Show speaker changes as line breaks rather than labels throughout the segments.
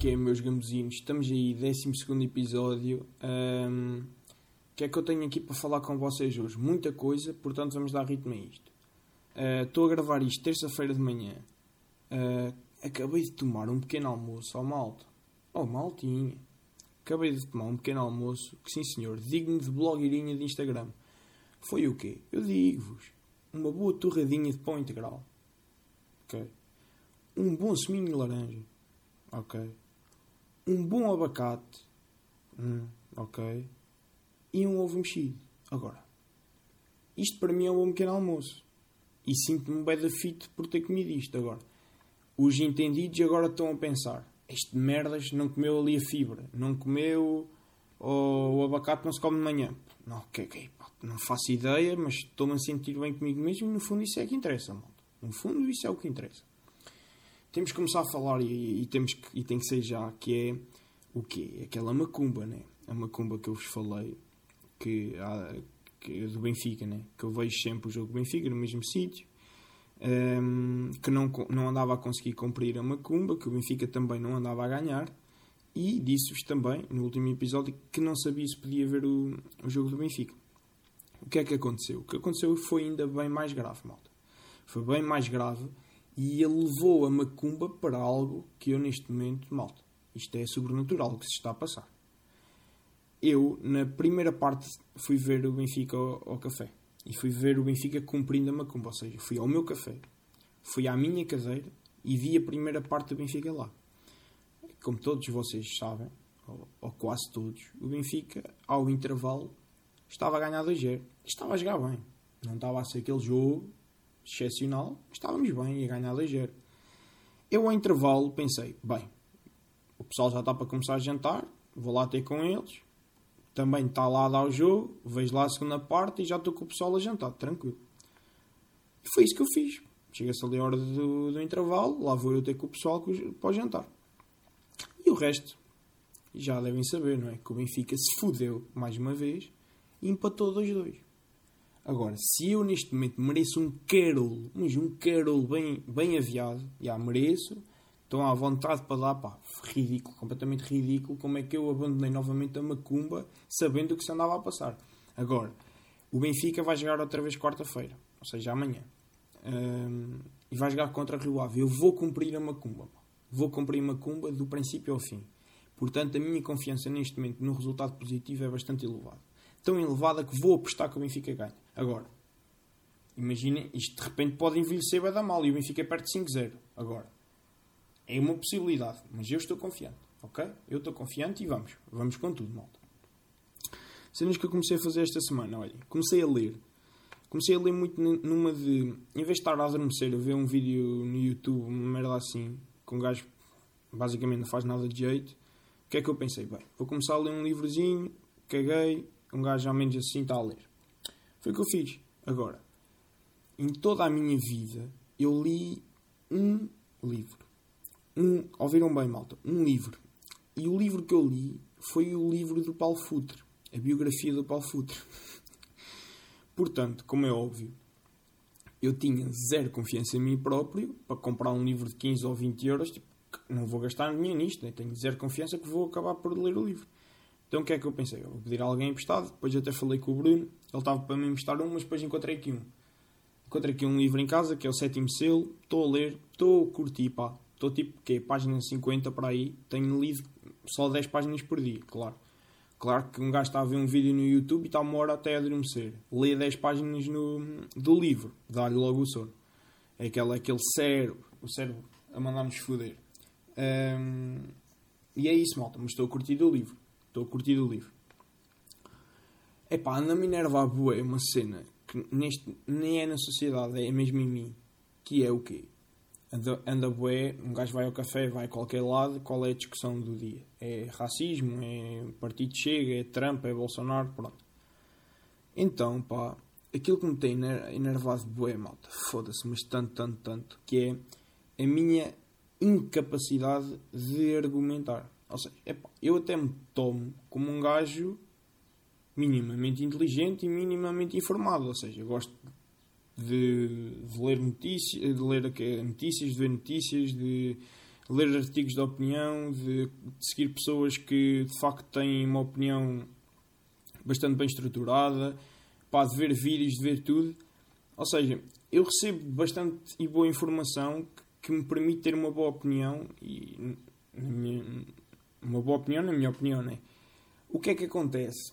que é, meus gambuzinos? Estamos aí, 12 episódio. Um, o que é que eu tenho aqui para falar com vocês hoje? Muita coisa, portanto vamos dar ritmo a isto. Uh, estou a gravar isto terça-feira de manhã. Uh, acabei de tomar um pequeno almoço ao malto. Oh, maltinha. Acabei de tomar um pequeno almoço, que sim senhor, digno de blogueirinha de Instagram. Foi o quê? Eu digo-vos. Uma boa torradinha de pão integral. Ok. Um bom seminho de laranja. Ok. Um bom abacate. Hum, ok. E um ovo mexido. Agora. Isto para mim é um bom pequeno almoço. E sinto-me bem da fit por ter comido isto. Agora. Os entendidos agora estão a pensar. Este merdas não comeu ali a fibra. Não comeu... o abacate não se come de manhã. Não, ok, ok. Não faço ideia, mas estou-me a sentir bem comigo mesmo no fundo isso é que interessa, malta. No fundo isso é o que interessa temos que começar a falar e, e, temos que, e tem que ser já, que é o quê? Aquela macumba, né? A macumba que eu vos falei, que, há, que é do Benfica, né? Que eu vejo sempre o jogo do Benfica no mesmo sítio, um, que não, não andava a conseguir cumprir a macumba, que o Benfica também não andava a ganhar, e disse-vos também, no último episódio, que não sabia se podia ver o, o jogo do Benfica. O que é que aconteceu? O que aconteceu foi ainda bem mais grave, malta. Foi bem mais grave e ele levou a macumba para algo que eu neste momento, malta, isto é sobrenatural o que se está a passar. Eu, na primeira parte, fui ver o Benfica ao, ao café. E fui ver o Benfica cumprindo a macumba. Ou seja, fui ao meu café, fui à minha caseira e vi a primeira parte do Benfica lá. Como todos vocês sabem, ou, ou quase todos, o Benfica, ao intervalo, estava a ganhar 2-0. Estava a jogar bem. Não estava a ser aquele jogo excepcional, estávamos bem, ia ganhar ligeiro. Eu, ao intervalo, pensei: bem, o pessoal já está para começar a jantar, vou lá ter com eles, também está lá a dar o jogo, vejo lá a segunda parte e já estou com o pessoal a jantar, tranquilo. E foi isso que eu fiz. Chega-se ali a hora do, do, intervalo, lá vou eu ter com o pessoal para o jantar. E o resto, já devem saber, não é? Que o Benfica se fudeu mais uma vez e empatou 2-2. Agora, se eu neste momento mereço um carolo, mas um carolo bem, bem aviado, já mereço, estão à vontade para dar, pá, ridículo, completamente ridículo, como é que eu abandonei novamente a Macumba sabendo o que se andava a passar. Agora, o Benfica vai jogar outra vez quarta-feira, ou seja, amanhã, um, e vai jogar contra a Rio Ave. Eu vou cumprir a Macumba, pá. vou cumprir a Macumba do princípio ao fim. Portanto, a minha confiança neste momento no resultado positivo é bastante elevada tão elevada que vou apostar que o Benfica ganha. Agora, imaginem, isto de repente pode envelhecer vai dar mal e o Benfica perde 5-0. Agora, é uma possibilidade, mas eu estou confiante, ok? Eu estou confiante e vamos, vamos com tudo, malta. Cenas que eu comecei a fazer esta semana, olha, comecei a ler. Comecei a ler muito numa de. Em vez de estar a adormecer, a ver um vídeo no YouTube, uma merda assim, com um gajo basicamente não faz nada de jeito, o que é que eu pensei? Bem, vou começar a ler um livrozinho, caguei, um gajo ao menos assim está a ler. Foi o que eu fiz. Agora, em toda a minha vida, eu li um livro. Um, ouviram bem, malta? Um livro. E o livro que eu li foi o livro do Paulo Futre. A biografia do Paulo Futre. Portanto, como é óbvio, eu tinha zero confiança em mim próprio para comprar um livro de 15 ou 20 euros. Tipo, não vou gastar dinheiro nisto. Né? Tenho zero confiança que vou acabar por ler o livro. Então o que é que eu pensei? Eu vou pedir a alguém emprestado. Depois até falei com o Bruno. Ele estava para me emprestar um, mas depois encontrei aqui um. Encontrei aqui um livro em casa, que é o sétimo selo. Estou a ler, estou a curtir, pá. Estou tipo, que página 50 para aí. Tenho lido só 10 páginas por dia, claro. Claro que um gajo está a ver um vídeo no YouTube e está uma hora até adormecer. Lê 10 páginas no, do livro, dá-lhe logo o sono. É aquele, aquele cérebro, o cérebro a mandar-nos foder. Um, e é isso, malta. Mas estou a curtir o livro. Estou a curtir o livro. Epá, anda me enerva a boa é uma cena que neste, nem é na sociedade, é mesmo em mim. Que é o quê? Anda, anda bué, um gajo vai ao café, vai a qualquer lado, qual é a discussão do dia? É racismo, é partido chega, é Trump, é Bolsonaro, pronto. Então, pá, aquilo que me tem enervado bué, malta, foda-se, mas tanto, tanto, tanto, que é a minha incapacidade de argumentar. Ou seja, epá, eu até me tomo como um gajo minimamente inteligente e minimamente informado. Ou seja, gosto de, de ler notícias, de ler notícias, de ver notícias, de ler artigos de opinião, de, de seguir pessoas que de facto têm uma opinião bastante bem estruturada, pá, de ver vídeos, de ver tudo. Ou seja, eu recebo bastante e boa informação que, que me permite ter uma boa opinião e minha, uma boa opinião, na minha opinião, né? O que é que acontece?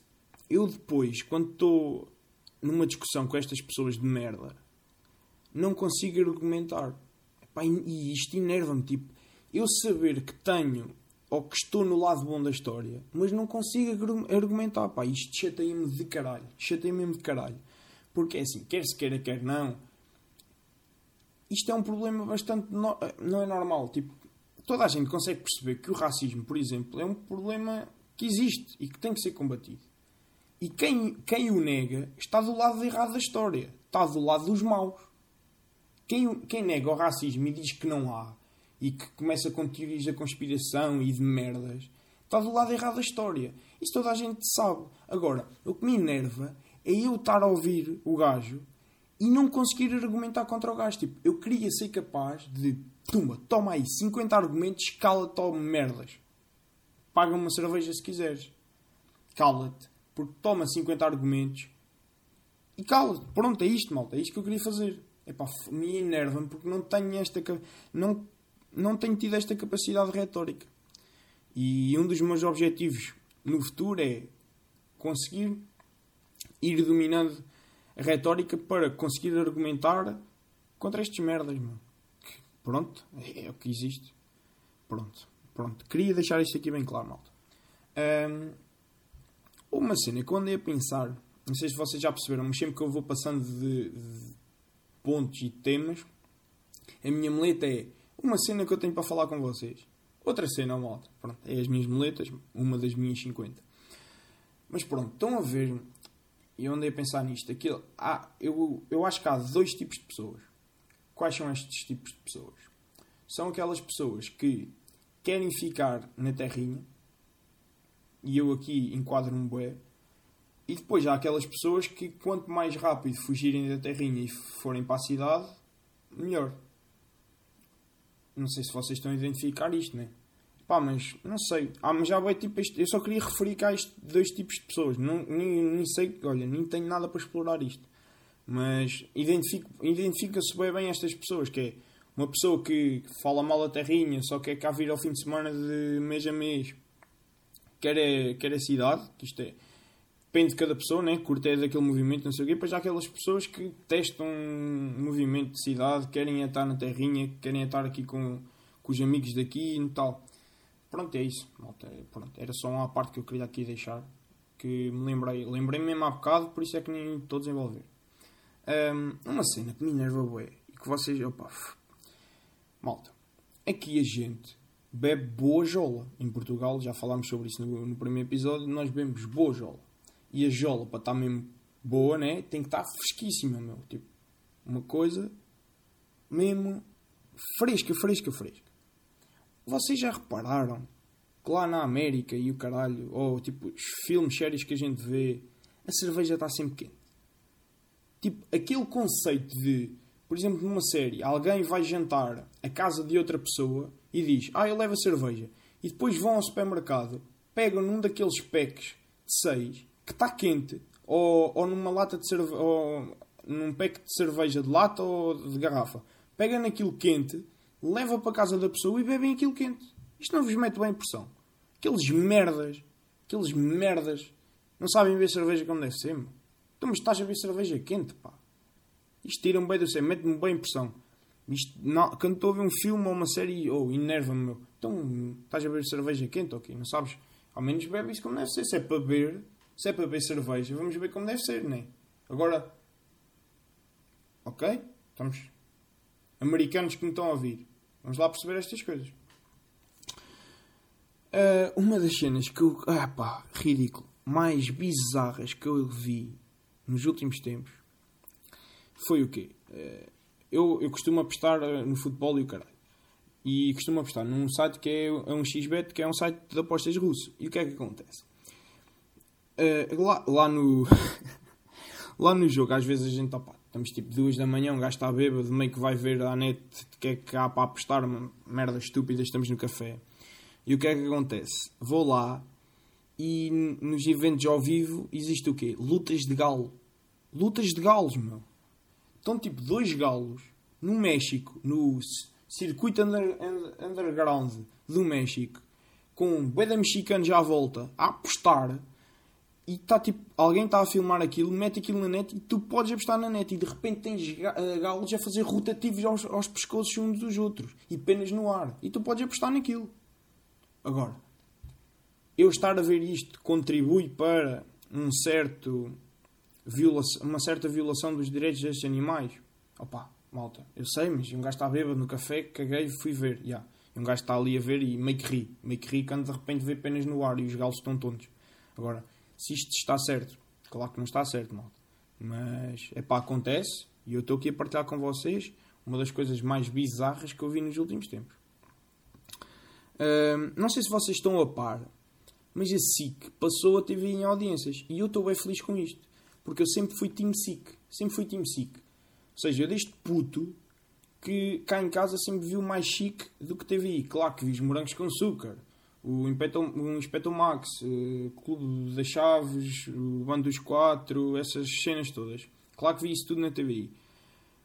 Eu depois, quando estou numa discussão com estas pessoas de merda, não consigo argumentar. Epá, e isto enerva-me. Tipo, eu saber que tenho ou que estou no lado bom da história, mas não consigo argumentar. Pá, isto chateia-me de caralho. Chateia-me mesmo de caralho. Porque é assim, quer se queira, quer não. Isto é um problema bastante. No... não é normal. Tipo, toda a gente consegue perceber que o racismo, por exemplo, é um problema que existe e que tem que ser combatido. E quem, quem o nega está do lado errado da história. Está do lado dos maus. Quem, quem nega o racismo e diz que não há e que começa com teorias da conspiração e de merdas está do lado errado da história. Isso toda a gente sabe. Agora, o que me enerva é eu estar a ouvir o gajo e não conseguir argumentar contra o gajo. Tipo, eu queria ser capaz de, tumba, toma aí 50 argumentos, cala-te, merdas. Paga uma cerveja se quiseres. Cala-te porque toma 50 argumentos e cala Pronto, é isto, malta. É isto que eu queria fazer. É pá, me enerva-me porque não tenho esta. Não, não tenho tido esta capacidade retórica. E um dos meus objetivos no futuro é conseguir ir dominando a retórica para conseguir argumentar contra estes merdas, mano. Pronto, é, é, o que existe. Pronto, pronto. Queria deixar isto aqui bem claro, malta. Um, uma cena que eu andei a pensar, não sei se vocês já perceberam, mas sempre que eu vou passando de, de pontos e temas, a minha muleta é uma cena que eu tenho para falar com vocês. Outra cena, malta. Pronto, é as minhas muletas, uma das minhas 50. Mas pronto, estão a ver, e eu andei a pensar nisto, aquilo, há, eu, eu acho que há dois tipos de pessoas. Quais são estes tipos de pessoas? São aquelas pessoas que querem ficar na terrinha, e eu aqui enquadro-me bué. E depois há aquelas pessoas que quanto mais rápido fugirem da terrinha e forem para a cidade, melhor. Não sei se vocês estão a identificar isto, né? Pá, mas não sei. Ah, mas já vai tipo este, Eu só queria referir cá estes dois tipos de pessoas. Não, nem, nem sei, olha, nem tenho nada para explorar isto. Mas identifica-se identifica bem, bem estas pessoas, que é uma pessoa que fala mal a terrinha, só quer cá vir ao fim de semana de mês a mês quer a, quer a cidade, que isto é, depende de cada pessoa, né? curta é daquele movimento, não sei o quê, depois há aquelas pessoas que testam um movimento de cidade, querem estar na terrinha, querem estar aqui com, com os amigos daqui e tal. Pronto, é isso. Malta, pronto, era só uma parte que eu queria aqui deixar, que me lembrei, lembrei mesmo há bocado, por isso é que nem estou a desenvolver. Um, uma cena que me enerva e que vocês, opa, malta, aqui a gente bebe boa jola. Em Portugal, já falámos sobre isso no, no primeiro episódio, nós bebemos boa jola. E a jola, para estar mesmo boa, né, tem que estar fresquíssima, meu. Tipo, uma coisa mesmo fresca, fresca, fresca. Vocês já repararam que lá na América e o caralho, ou tipo, os filmes, séries que a gente vê, a cerveja está sempre quente. Tipo, aquele conceito de, por exemplo, numa série, alguém vai jantar a casa de outra pessoa e diz: Ah, eu levo a cerveja. E depois vão ao supermercado, pegam num daqueles packs de 6 que está quente, ou, ou numa lata de cerveja, ou num pack de cerveja de lata ou de garrafa, pegam naquilo quente, leva para a casa da pessoa e bebem aquilo quente. Isto não vos mete bem pressão. Aqueles merdas, aqueles merdas, não sabem beber cerveja como deve ser, meu. Então, mas estás a beber cerveja quente, pá. Isto tira-me bem do céu, mete-me bem pressão. Isto, não, quando estou a ver um filme ou uma série, ou oh, enerva-me. Então, estás a beber cerveja quente ou okay, Não sabes? Ao menos bebe isso como deve ser. Se é para beber, se é para beber cerveja, vamos ver como deve ser, não é? Agora, ok? Estamos americanos que me estão a ouvir. Vamos lá perceber estas coisas. Uh, uma das cenas que eu. Ah pá, ridículo. Mais bizarras que eu vi nos últimos tempos foi o quê? Uh, eu, eu costumo apostar eh, no futebol e o caralho. E costumo apostar num site que é, é um XBet, que é um site de apostas russo. E o que é que acontece? Uh, lá, lá no. lá no jogo, às vezes a gente, opa, Estamos tipo duas da manhã, um gajo está bêbado, meio que vai ver à net o que é que há para apostar, uma merda estúpida, estamos no café. E o que é que acontece? Vou lá e nos eventos ao vivo existe o quê? Lutas de galo. Lutas de galos, meu. Estão tipo dois galos no México, no circuito under, underground do México, com um bué mexicanos à volta a apostar e está tipo, alguém está a filmar aquilo, mete aquilo na net e tu podes apostar na net e de repente tens eh, galos a fazer rotativos aos, aos pescoços uns dos outros e penas no ar e tu podes apostar naquilo. Agora, eu estar a ver isto contribui para um certo uma certa violação dos direitos destes animais. Opa, malta, eu sei, mas um gajo está bêbado no café, caguei e fui ver. Yeah. E um gajo está ali a ver e meio que ri. Meio que ri quando de repente vê penas no ar e os galos estão tontos. Agora, se isto está certo, claro que não está certo, malta. Mas, é pá, acontece e eu estou aqui a partilhar com vocês uma das coisas mais bizarras que eu vi nos últimos tempos. Não sei se vocês estão a par, mas a SIC passou a TV em audiências e eu estou bem feliz com isto. Porque eu sempre fui Team SIC. Sempre fui Team SIC. Ou seja, eu deste puto que cá em casa sempre viu mais chique do que TVI. Claro que vi os morangos com açúcar, o Inspector, Max, o Clube das Chaves, o Bando dos Quatro, essas cenas todas. Claro que vi isso tudo na TVI.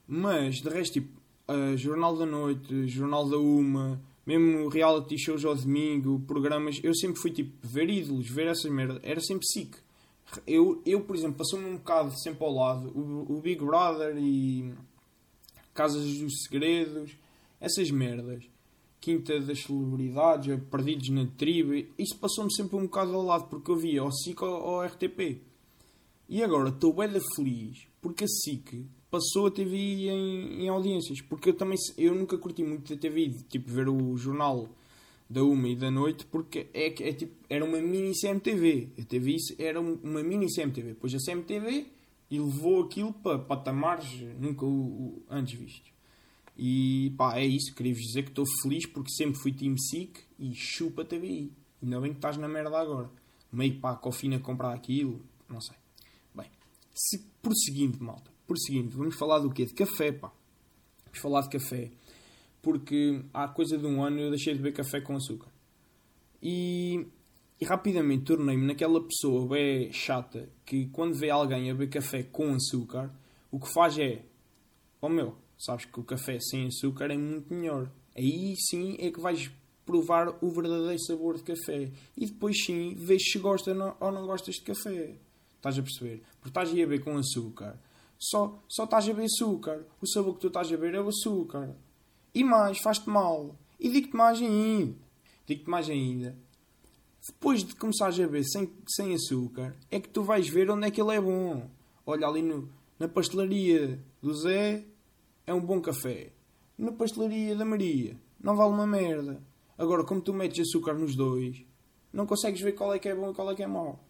Mas, de resto, tipo, uh, Jornal da Noite, Jornal da Uma, mesmo reality shows ao domingo, programas, eu sempre fui tipo ver ídolos, ver essas merdas, era sempre SIC. Eu, eu por exemplo, passou-me um bocado sempre ao lado o, o Big Brother e Casas dos Segredos, essas merdas, Quinta das Celebridades, Perdidos na Tribo, isso passou-me sempre um bocado ao lado porque eu via ou SIC ou, RTP. E agora estou bem feliz porque a SIC passou a TV em, em audiências. Porque eu também eu nunca curti muito a TV, tipo ver o jornal da uma e da noite, porque é, é, tipo, era uma mini CMTV. A TV era uma mini CMTV. Depois a CMTV levou aquilo para patamares nunca o, o, antes vistos. E pá, é isso. Queria-vos dizer que estou feliz porque sempre fui Team SIC e chupa TVI. Ainda bem que estás na merda agora. Meio pá, cofina comprar aquilo, não sei. Bem, se, prosseguindo, malta prosseguindo, vamos falar do quê? De café, pá. Vamos falar de café. Porque há coisa de um ano eu deixei de beber café com açúcar. E, e rapidamente tornei-me naquela pessoa bem chata que quando vê alguém a beber café com açúcar, o que faz é: Oh meu, sabes que o café sem açúcar é muito melhor. Aí sim é que vais provar o verdadeiro sabor de café. E depois sim vês se gosta ou não gostas de café. Estás a perceber? Porque estás a beber com açúcar só, só estás a beber açúcar. O sabor que tu estás a beber é o açúcar. E mais, faz-te mal. E digo-te mais ainda. Digo-te mais ainda. Depois de começares a beber sem, sem açúcar, é que tu vais ver onde é que ele é bom. Olha ali no, na pastelaria do Zé, é um bom café. Na pastelaria da Maria, não vale uma merda. Agora, como tu metes açúcar nos dois, não consegues ver qual é que é bom e qual é que é mau.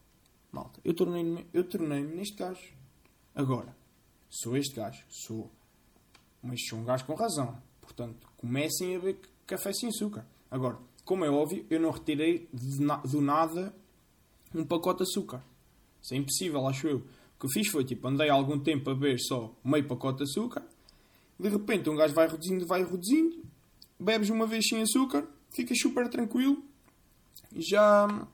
Malta, eu tornei-me tornei neste caso. Agora, Sou este gajo, sou. Mas sou um gajo com razão. Portanto, comecem a beber café sem açúcar. Agora, como é óbvio, eu não retirei do nada um pacote de açúcar. Isso é impossível, acho eu. O que fiz foi, tipo, andei algum tempo a beber só meio pacote de açúcar. De repente, um gajo vai reduzindo, vai reduzindo. Bebes uma vez sem açúcar, ficas super tranquilo. Já...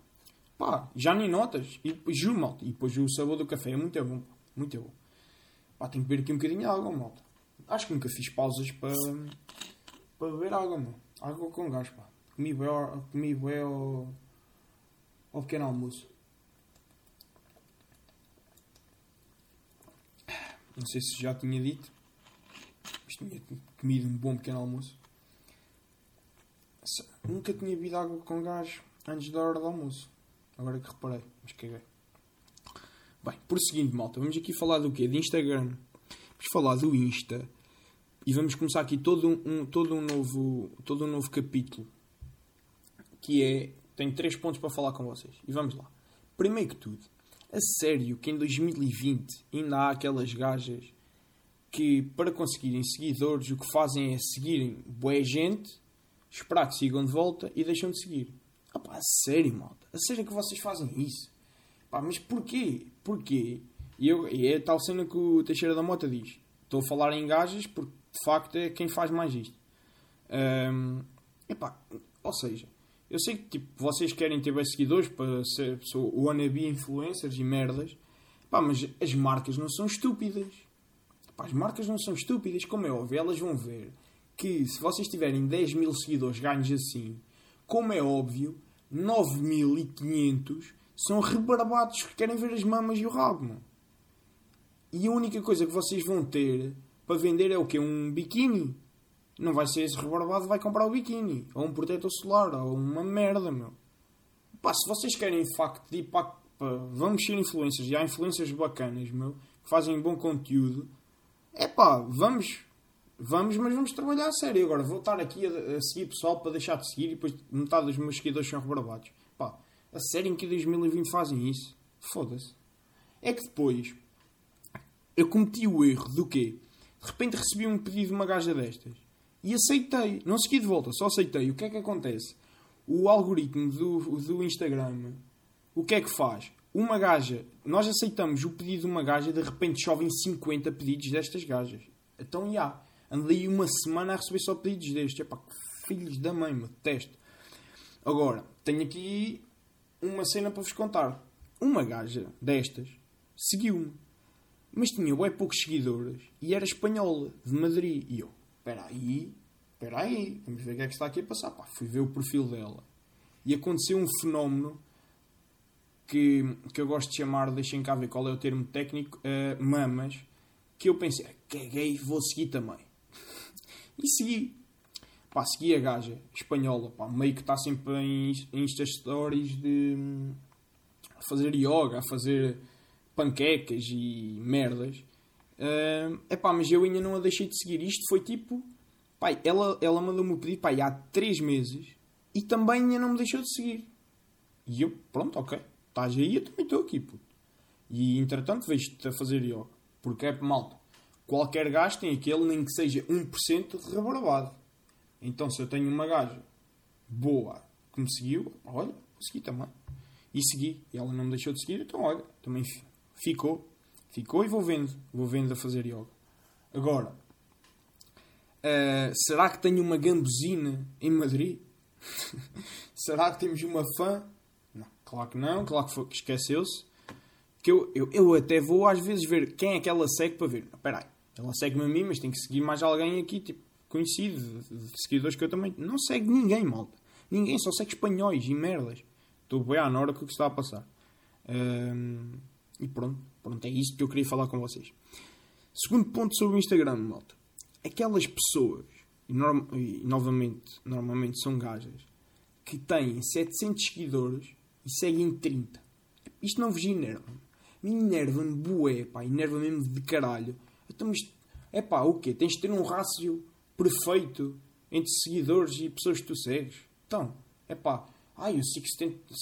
Pá, já nem notas. E juro, malta. E depois o sabor do café é muito bom. Muito bom. Pá, tenho que beber aqui um bocadinho de água, malta. Acho que nunca fiz pausas para, para beber água, meu. Água com gás, pá. Comi bem, comi bem ao, ao pequeno almoço. Não sei se já tinha dito, mas tinha comido um bom pequeno almoço. Nunca tinha bebido água com gás antes da hora do almoço. Agora que reparei, mas caguei. Bem, prosseguindo, malta, vamos aqui falar do quê? De Instagram. Vamos falar do Insta. E vamos começar aqui todo um, todo um, novo, todo um novo capítulo. Que é... Tenho três pontos para falar com vocês. E vamos lá. Primeiro que tudo, a sério que em 2020 ainda há aquelas gajas que para conseguirem seguidores o que fazem é seguirem boa gente, esperar que sigam de volta e deixam de seguir. Ah a sério, malta. A sério que vocês fazem isso? Mas porquê? Porquê? E, eu, e é tal cena que o Teixeira da Mota diz. Estou a falar em gajas porque de facto é quem faz mais isto. Um, epá, ou seja, eu sei que tipo, vocês querem ter bem seguidores para ser pessoa, wannabe influencers e merdas, epá, mas as marcas não são estúpidas. Epá, as marcas não são estúpidas, como é óbvio, elas vão ver que se vocês tiverem 10 mil seguidores ganhos assim, como é óbvio, 9.500 são rebarbados que querem ver as mamas e o rabo. E a única coisa que vocês vão ter para vender é o quê? Um biquíni? Não vai ser esse rebarbado vai comprar o biquíni. Ou um protetor solar. Ou uma merda, meu. Pá, se vocês querem de facto de impacto, pá, vamos ser influencers. E há influencers bacanas, meu. Que fazem bom conteúdo. É pá, vamos. Vamos, mas vamos trabalhar a sério. Agora, vou estar aqui a, a seguir pessoal para deixar de seguir e depois metade dos meus seguidores são rebarbados. Pá, a sério em que 2020 fazem isso? Foda-se. É que depois eu cometi o erro do quê? De repente recebi um pedido de uma gaja destas e aceitei. Não segui de volta, só aceitei. O que é que acontece? O algoritmo do, do Instagram, o que é que faz? Uma gaja, nós aceitamos o pedido de uma gaja, de repente chovem 50 pedidos destas gajas. Então, já. Andei uma semana a receber só pedidos destes. Epá, filhos da mãe, me detesto. Agora, tenho aqui uma cena para vos contar. Uma gaja destas seguiu-me. Mas tinha bem poucos seguidores e era espanhola, de Madrid. E eu, espera aí, espera aí, vamos ver o que é que está aqui a passar. Pá, fui ver o perfil dela. E aconteceu um fenómeno que, que eu gosto de chamar, deixem cá ver qual é o termo técnico, uh, mamas, que eu pensei, gay, vou seguir também. e segui. Pá, segui a gaja espanhola, pá, meio que está sempre em, Insta Stories de hum, a fazer yoga, fazer panquecas e merdas. Uh, epá, mas eu ainda não a deixei de seguir. Isto foi tipo. Pai, ela, ela mandou-me o pedido pai, há 3 meses e também ainda não me deixou de seguir. E eu, pronto, ok. Estás aí, eu também estou aqui, puto. E entretanto vejo-te a fazer yoga. Porque é malta. Qualquer gajo tem aquele, nem que seja 1% de rebarbado. Então se eu tenho uma gaja boa que me seguiu, olha, segui também. E segui. E ela não me deixou de seguir, então olha, também ficou. Ficou e vou vendo. Vou vendo a fazer yoga. Agora, uh, será que tenho uma gambusina em Madrid? será que temos uma fã? Não, claro que não. Claro que, que esqueceu-se. Que eu, eu, eu até vou às vezes ver quem é que ela segue para ver. Espera aí, ela segue-me a mim, mas tem que seguir mais alguém aqui, tipo, conhecido, seguidores que eu também. Não segue ninguém, malta. Ninguém, só segue espanhóis e merdas. Estou bem à hora com o que está a passar. Um, e pronto, pronto, é isto que eu queria falar com vocês. Segundo ponto sobre o Instagram, malta. Aquelas pessoas, e, e novamente, normalmente são gajas, que têm 700 seguidores e seguem 30. Isto não vos enerva. Me enerva-me bué, pá, enerva mesmo de caralho. Então é pá, o quê? Tens de ter um rácio perfeito entre seguidores e pessoas que tu segues. Então, é pá, ai, eu sigo 70,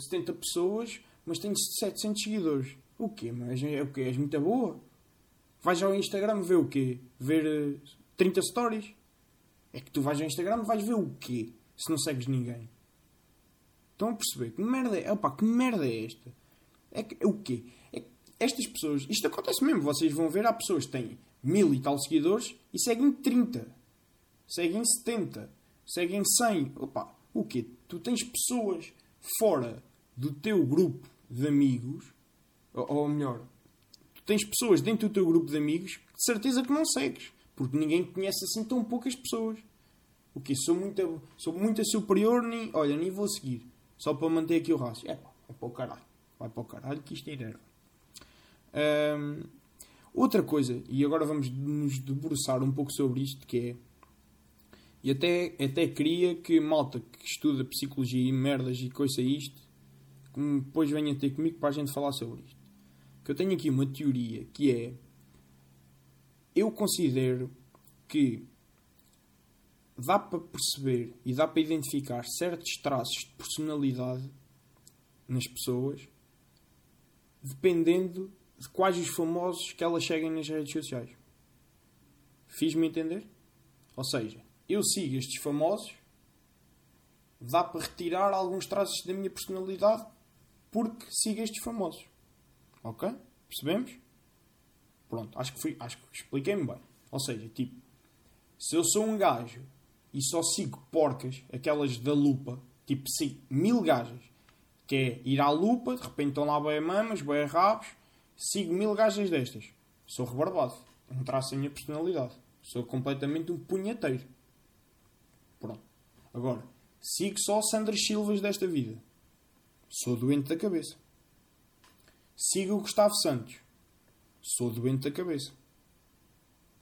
70 pessoas mas tenho 700 seguidores. O quê? Mas é o quê? És muito boa? Vais ao Instagram ver o quê? Ver uh, eh, 30 stories? É que tu vais ao Instagram vais ver o quê? Se não segues ninguém. Estão a perceber? Que merda é? Opa, que merda é esta? É, que, é o quê? É que estas pessoas... Isto acontece mesmo. Vocês vão ver, há pessoas que têm mil e tal seguidores e seguem 30. Seguem 70. Seguem 100. Opa, o quê? Tu tens pessoas fora do teu grupo de amigos, ou, ou melhor, tu tens pessoas dentro do teu grupo de amigos que de certeza que não segues, porque ninguém conhece assim tão poucas pessoas. O que sou muito, sou muito superior, nem, olha, nem vou seguir, só para manter aqui o rácio. É é para o caralho, vai para o caralho que isto é hum, Outra coisa, e agora vamos nos debruçar um pouco sobre isto, que é. E até, até queria que malta que estuda psicologia e merdas e coisa isto que depois venha ter comigo para a gente falar sobre isto. Que eu tenho aqui uma teoria que é. Eu considero que dá para perceber e dá para identificar certos traços de personalidade nas pessoas dependendo de quais os famosos que elas seguem nas redes sociais. Fiz-me entender? Ou seja, eu sigo estes famosos, dá para retirar alguns traços da minha personalidade porque siga estes famosos. Ok? Percebemos? Pronto, acho que, fui, acho que expliquei-me bem. Ou seja, tipo, se eu sou um gajo e só sigo porcas, aquelas da lupa, tipo, sigo mil gajas, que é ir à lupa, de repente estão lá bem mamas, bem rabos, sigo mil gajas destas. Sou rebarbado. Um traço da minha personalidade. Sou completamente um punheteiro. Pronto. Agora, sigo só Sandras Silvas desta vida. Sou doente da cabeça. Sigo o Gustavo Santos. Sou doente da cabeça.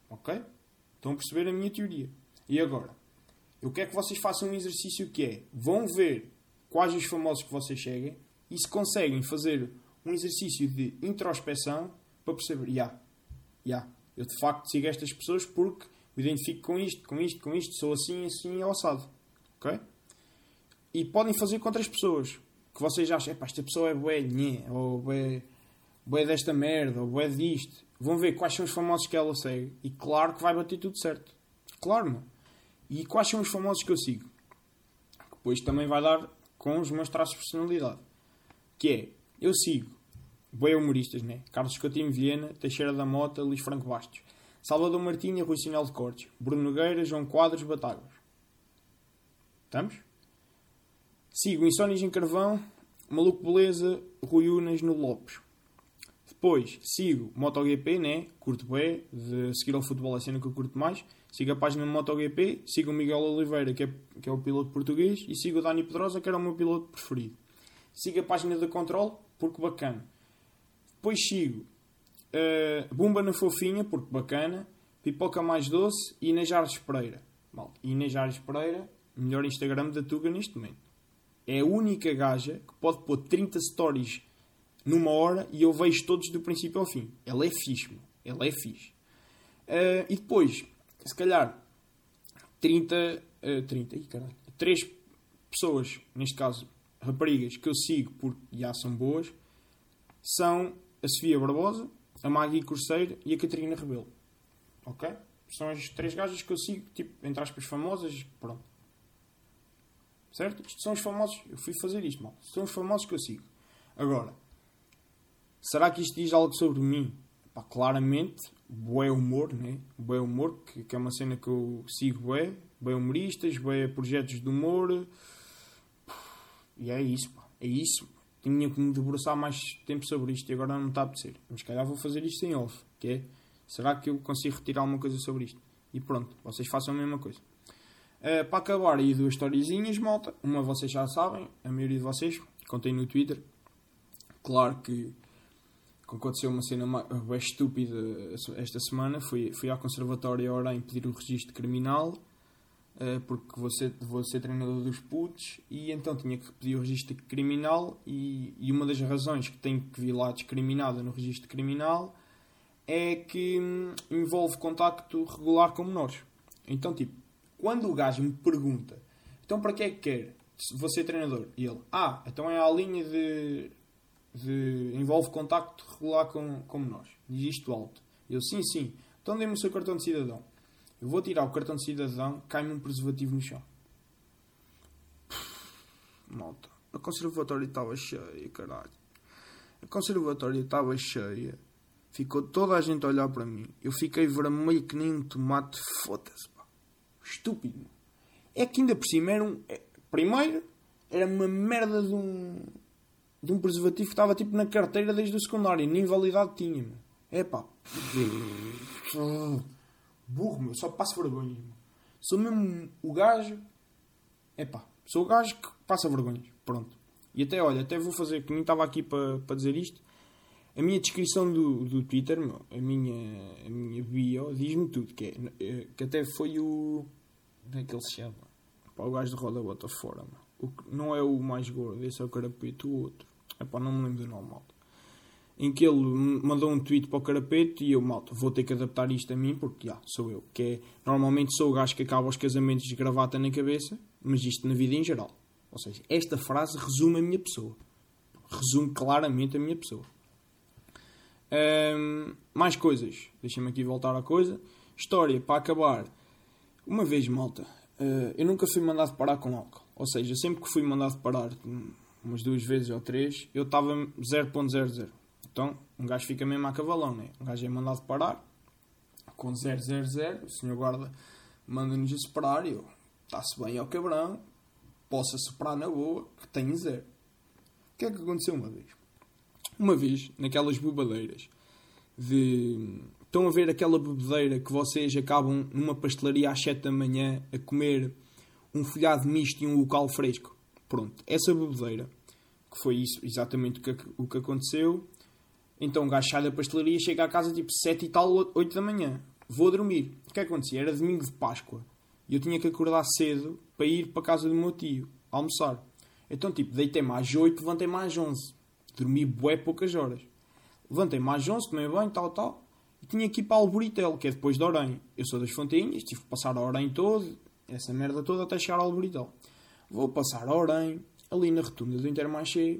Ok? Estão a perceber a minha teoria. E agora? Eu quero que vocês façam um exercício que é: vão ver quais os famosos que vocês seguem e se conseguem fazer um exercício de introspeção para perceber, já, yeah, já, yeah, eu de facto sigo estas pessoas porque me identifico com isto, com isto, com isto, sou assim, assim, alçado. Ok? E podem fazer com outras pessoas que vocês acham, esta pessoa é bué, nhé, ou bué, bué desta merda, ou bué disto. Vão ver quais são os famosos que ela segue e claro que vai bater tudo certo. Claro, mano. E quais são os famosos que eu sigo? Depois também vai dar com os meus traços de personalidade. Que é, eu sigo bem humoristas, né? Carlos Coutinho Viena, Teixeira da Mota, Luís Franco Bastos. Salvador Martinha, Rui Sinal de Cortes. Bruno Nogueira, João Quadros, Batáguas. Estamos? Sigo Insónias em Carvão, Maluco Beleza, Rui Unas no Lopes. Depois sigo MotoGP, né? Curto bem, de seguir ao futebol a cena que eu curto mais. Sigo a página MotoGP, sigo o Miguel Oliveira, que é, que é o piloto português, e sigo o Dani Pedrosa, que era o meu piloto preferido. Sigo a página da Control, porque bacana. Depois sigo uh, Bumba na Fofinha, porque bacana. Pipoca Mais Doce e Inês Pereira. Mal, Inês Ares Pereira, melhor Instagram da Tuga neste momento. É a única gaja que pode pôr 30 stories numa hora e eu vejo todos do princípio ao fim. Ela é fixe, meu. Ela é fixe. Uh, e depois, se calhar 30, uh, 30, ih, caralho, 3 pessoas, neste caso raparigas, que eu sigo porque já são boas, são a Sofia Barbosa, a Maggie Corseiro e a Catarina Rebelo. Ok? São as três gajas que eu sigo, tipo, entre aspas, famosas, pronto. Certo? Isto são os famosos. Eu fui fazer isto, mal. São os famosos que eu sigo. Agora, será que isto diz algo sobre mim? Pá, claramente, bué humor, né? Bué humor, que, que, é uma cena que eu sigo bué. Bué humoristas, bué projetos de humor. E é isso, pá. É isso. Tinha que me debruçar mais tempo sobre isto e agora não está a apetecer. Mas se calhar vou fazer isto em off, que é... Será que eu consigo retirar alguma coisa sobre isto? E pronto, vocês façam a mesma coisa. Uh, para acabar, aí duas historiezinhas, malta. Uma vocês já sabem, a maioria de vocês, contei no Twitter. Claro que aconteceu uma cena bem estúpida esta semana. Fui, fui à conservatória a pedir o registro criminal, uh, porque vou ser, vou ser treinador dos putos, e então tinha que pedir o registro criminal. E, e uma das razões que tenho que vir lá discriminada no registro criminal é que hum, envolve contacto regular com menores. Então, tipo, quando o gajo me pergunta, então para que é que quer? Ser treinador. E ele, ah, então é a linha de, de envolve contacto regular com, com menores. Diz isto alto. Eu, sim, sim. Então dê-me o seu cartão de cidadão. Eu vou tirar o cartão de cidadão, cai-me um preservativo no chão. Malta, a conservatória estava cheia, caralho. A conservatória estava cheia Ficou toda a gente a olhar para mim. Eu fiquei vermelho que nem um tomate. Foda-se. Estúpido. É que ainda por cima era um. É, primeiro, era uma merda de um. de um preservativo que estava tipo na carteira desde o secundário. Nem validade tinha, meu. É pá. Burro, meu. Só passo vergonha, meu. Sou mesmo o gajo. É pá. Sou o gajo que passa vergonhas. Pronto. E até, olha, até vou fazer, que nem estava aqui para, para dizer isto, a minha descrição do, do Twitter, a minha, a minha bio, diz-me tudo. Que, é, eh, que até foi o. Como é que ele se chama? Pá, o gajo de roda bota fora. O, não é o mais gordo, esse é o carapeto, o outro. Epá, não me lembro do nome, malta. Em que ele mandou um tweet para o carapeto e eu, malta, vou ter que adaptar isto a mim porque, já, sou eu. Que é, normalmente sou o gajo que acaba os casamentos de gravata na cabeça, mas isto na vida em geral. Ou seja, esta frase resume a minha pessoa. Resume claramente a minha pessoa. Mais coisas. Deixem-me aqui voltar à coisa. História, para acabar. Uma vez, malta, uh, eu nunca fui mandado parar com álcool. Ou seja, sempre que fui mandado parar, umas duas vezes ou três, eu estava 0.00. Então, um gajo fica mesmo a cavalão, né? Um gajo é mandado parar com 000, o senhor guarda manda-nos a separar e eu, está-se bem ao cabrão, possa separar na boa, que tenho zero. O que é que aconteceu uma vez? Uma vez, naquelas bobadeiras de. Estão a ver aquela bebedeira que vocês acabam numa pastelaria às 7 da manhã a comer um folhado misto e um local fresco? Pronto, essa bebedeira, que foi isso exatamente o que, o que aconteceu. Então o gajo sai da pastelaria, chega à casa tipo 7 e tal, 8 da manhã. Vou dormir. O que é que acontecia? Era domingo de Páscoa. E eu tinha que acordar cedo para ir para a casa do meu tio, almoçar. Então, tipo, deitei mais 8, levantei mais 11. Dormi bué poucas horas. Levantei mais 11, tomei banho, tal, tal. E tinha que ir para Alboritel, que é depois de Orem. Eu sou das Fontinhas, tive que passar a Orem todo, essa merda toda, até chegar ao Alboritel. Vou passar a Orem, ali na rotunda do Intermarché,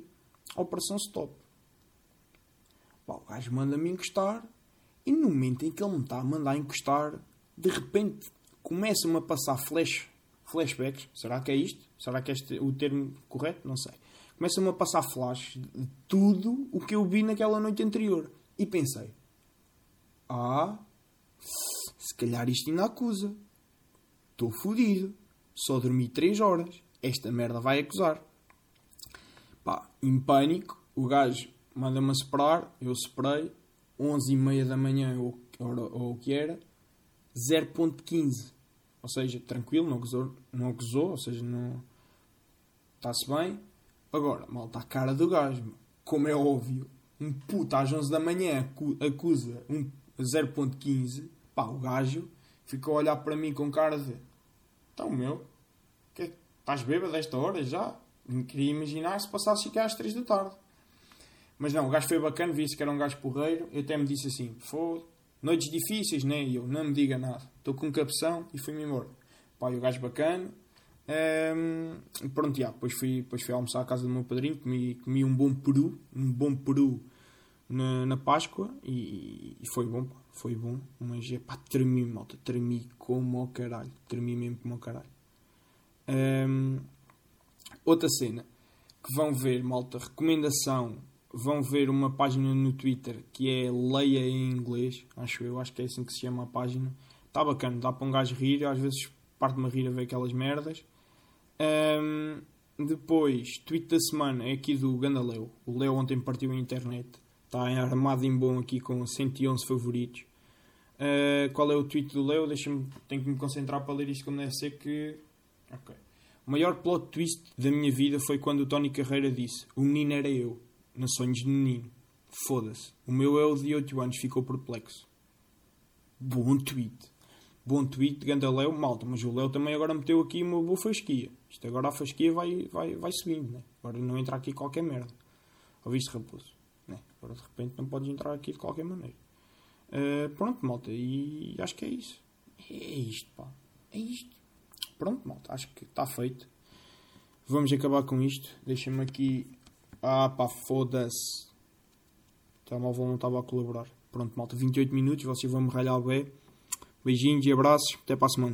Operação Stop. Pá, o gajo manda-me encostar, e no momento em que ele me está a mandar encostar, de repente começa-me a passar flash, flashbacks. Será que é isto? Será que é este o termo correto? Não sei. Começa-me a passar flash de tudo o que eu vi naquela noite anterior. E pensei: Ah, se calhar isto ainda acusa. Estou fodido. Só dormi 3 horas. Esta merda vai acusar. Pá, em pânico, o gajo manda-me a separar. Eu separei. 11 e meia da manhã, ou, o que era. 0.15. Ou seja, tranquilo, não acusou, não acusou ou seja, não. Está-se bem. Agora, mal está a cara do gajo. Como é óbvio, um puto às 11 da manhã acusa um 0.15. Pá, o gajo ficou a olhar para mim com cara de. Então, meu, que, estás bêbado desta hora já? Não queria imaginar se passasse aqui às 3 da tarde. Mas não, o gajo foi bacana, vi-se que era um gajo porreiro. Eu até me disse assim: foda noites difíceis, né? E eu, não me diga nada. Estou com capção e fui-me embora. Pá, e o gajo bacana. Um, pronto, já, depois fui, depois fui almoçar à casa do meu padrinho, comi, comi um bom peru, um bom peru na, na Páscoa e, e, foi bom, foi bom. Mas é pá, tremi, malta, tremi como ao caralho, tremi mesmo como ao caralho. Um, outra cena que vão ver, malta, recomendação vão ver uma página no Twitter que é Leia em Inglês, acho eu, acho que é assim que se chama a página. Está bacana, dá para um gajo rir, às vezes parte-me a rir a ver aquelas merdas. Um, depois, tweet da semana é aqui do Ganda Leo. O Leo ontem partiu a internet. Está armado em bom aqui com 111 favoritos. Uh, qual é o tweet do Leo? Deixa-me, tenho que me concentrar para ler isto como deve ser que... Ok. O maior plot twist da minha vida foi quando o Tony Carreira disse o menino era eu na Sonhos de Menino. Foda-se. O meu eu de 8 anos ficou perplexo. Bom tweet. Bom tweet, ganda Léo, malta. Mas o Léo também agora meteu aqui uma boa fasquia. Isto agora a fasquia vai, vai, vai subindo, né? Agora não entra aqui qualquer merda. Ouviste, raposo? Agora de repente não podes entrar aqui de qualquer maneira. Uh, pronto, malta. E acho que é isso. É isto, pá. É isto. Pronto, malta. Acho que está feito. Vamos acabar com isto. Deixa-me aqui ah pá, foda-se. O telemóvel não estava a colaborar. Pronto, malta, 28 minutos, vocês vão me ralhar bem. Beijinhos e abraços, até para a semana.